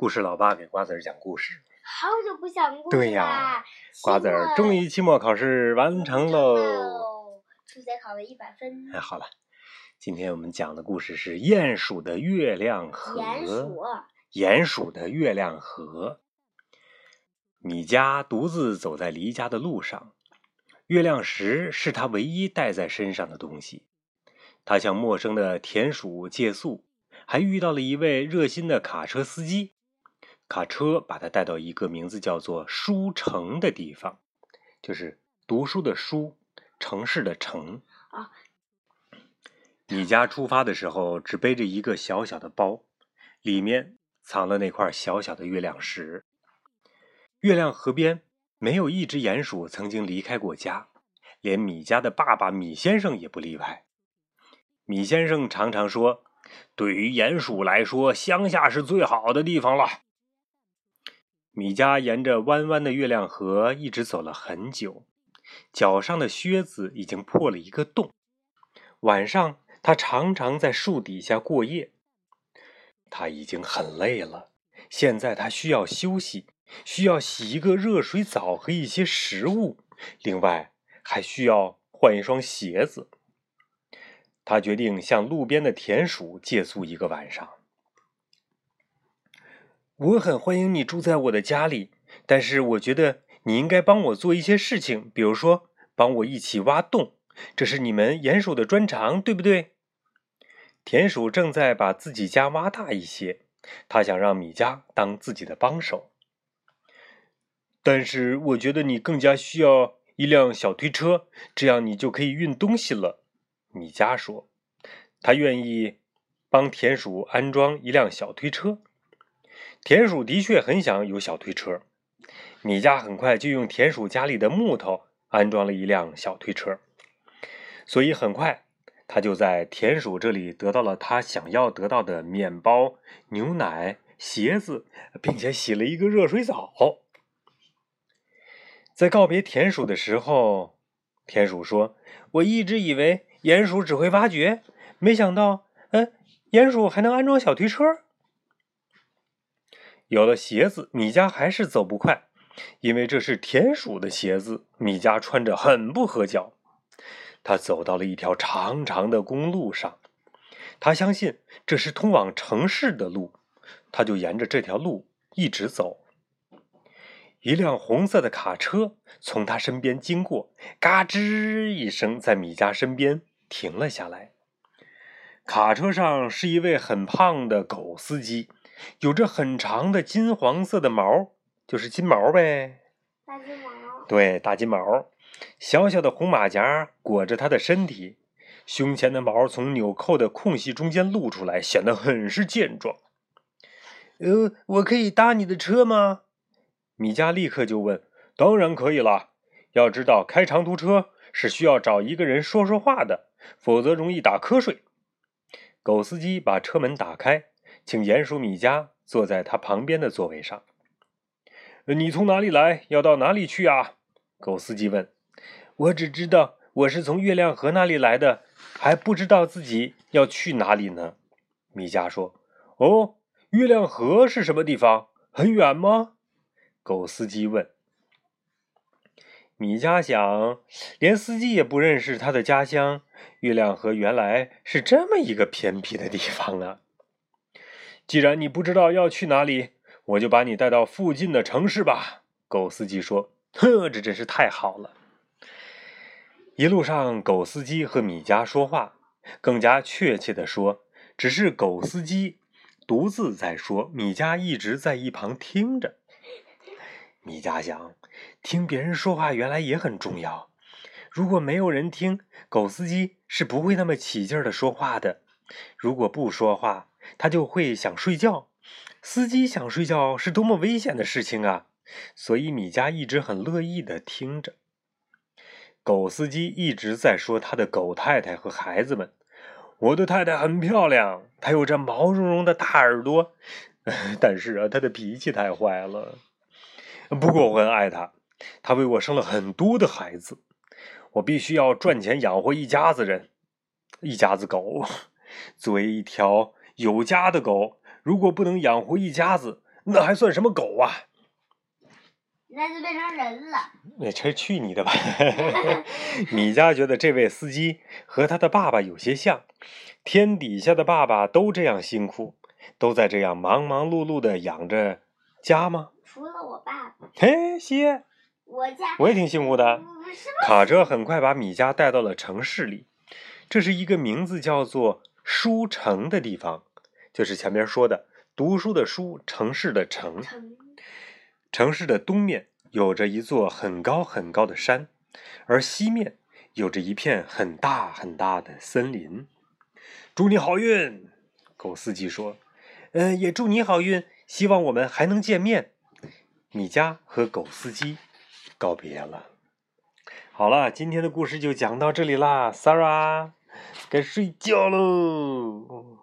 故事老爸给瓜子儿讲故事。好久不讲故事对呀！瓜子儿终于期末考试完成喽。喽，数学考了一百分。哎，好了，今天我们讲的故事是鼹鼠的月亮河。鼹鼠，鼹鼠的月亮河。米加独自走在离家的路上，月亮石是他唯一带在身上的东西。他向陌生的田鼠借宿，还遇到了一位热心的卡车司机。卡车把他带到一个名字叫做书城的地方，就是读书的书，城市的城。啊。米家出发的时候只背着一个小小的包，里面藏了那块小小的月亮石。月亮河边没有一只鼹鼠曾经离开过家，连米家的爸爸米先生也不例外。米先生常常说：“对于鼹鼠来说，乡下是最好的地方了。”米家沿着弯弯的月亮河一直走了很久，脚上的靴子已经破了一个洞。晚上，他常常在树底下过夜。他已经很累了，现在他需要休息，需要洗一个热水澡和一些食物，另外还需要换一双鞋子。他决定向路边的田鼠借宿一个晚上。我很欢迎你住在我的家里，但是我觉得你应该帮我做一些事情，比如说帮我一起挖洞，这是你们鼹鼠的专长，对不对？田鼠正在把自己家挖大一些，他想让米迦当自己的帮手。但是我觉得你更加需要一辆小推车，这样你就可以运东西了。米迦说，他愿意帮田鼠安装一辆小推车。田鼠的确很想有小推车，米家很快就用田鼠家里的木头安装了一辆小推车，所以很快他就在田鼠这里得到了他想要得到的面包、牛奶、鞋子，并且洗了一个热水澡。在告别田鼠的时候，田鼠说：“我一直以为鼹鼠只会挖掘，没想到，嗯，鼹鼠还能安装小推车。”有了鞋子，米加还是走不快，因为这是田鼠的鞋子，米加穿着很不合脚。他走到了一条长长的公路上，他相信这是通往城市的路，他就沿着这条路一直走。一辆红色的卡车从他身边经过，嘎吱一声，在米加身边停了下来。卡车上是一位很胖的狗司机。有着很长的金黄色的毛，就是金毛呗。大金毛。对，大金毛。小小的红马甲裹着它的身体，胸前的毛从纽扣的空隙中间露出来，显得很是健壮。呃，我可以搭你的车吗？米迦立刻就问。当然可以了。要知道，开长途车是需要找一个人说说话的，否则容易打瞌睡。狗司机把车门打开。请鼹鼠米加坐在他旁边的座位上。你从哪里来？要到哪里去啊？狗司机问。我只知道我是从月亮河那里来的，还不知道自己要去哪里呢。米迦说。哦，月亮河是什么地方？很远吗？狗司机问。米迦想，连司机也不认识他的家乡。月亮河原来是这么一个偏僻的地方啊！既然你不知道要去哪里，我就把你带到附近的城市吧。”狗司机说。“呵，这真是太好了。”一路上，狗司机和米迦说话，更加确切的说，只是狗司机独自在说，米迦一直在一旁听着。米迦想，听别人说话原来也很重要。如果没有人听，狗司机是不会那么起劲儿的说话的。如果不说话，他就会想睡觉，司机想睡觉是多么危险的事情啊！所以米加一直很乐意的听着。狗司机一直在说他的狗太太和孩子们：“我的太太很漂亮，她有着毛茸茸的大耳朵，但是啊，她的脾气太坏了。不过我很爱她，她为我生了很多的孩子。我必须要赚钱养活一家子人，一家子狗。作为一条……”有家的狗，如果不能养活一家子，那还算什么狗啊？那就变成人了。那这去你的吧！米迦觉得这位司机和他的爸爸有些像，天底下的爸爸都这样辛苦，都在这样忙忙碌碌的养着家吗？除了我爸爸，嘿，西，我家我也挺辛苦的。卡车很快把米迦带到了城市里，这是一个名字叫做书城的地方，就是前面说的读书的书，城市的城。城，市的东面有着一座很高很高的山，而西面有着一片很大很大的森林。祝你好运，狗司机说。嗯，也祝你好运，希望我们还能见面。米加和狗司机告别了。好了，今天的故事就讲到这里啦，Sarah，该睡觉喽。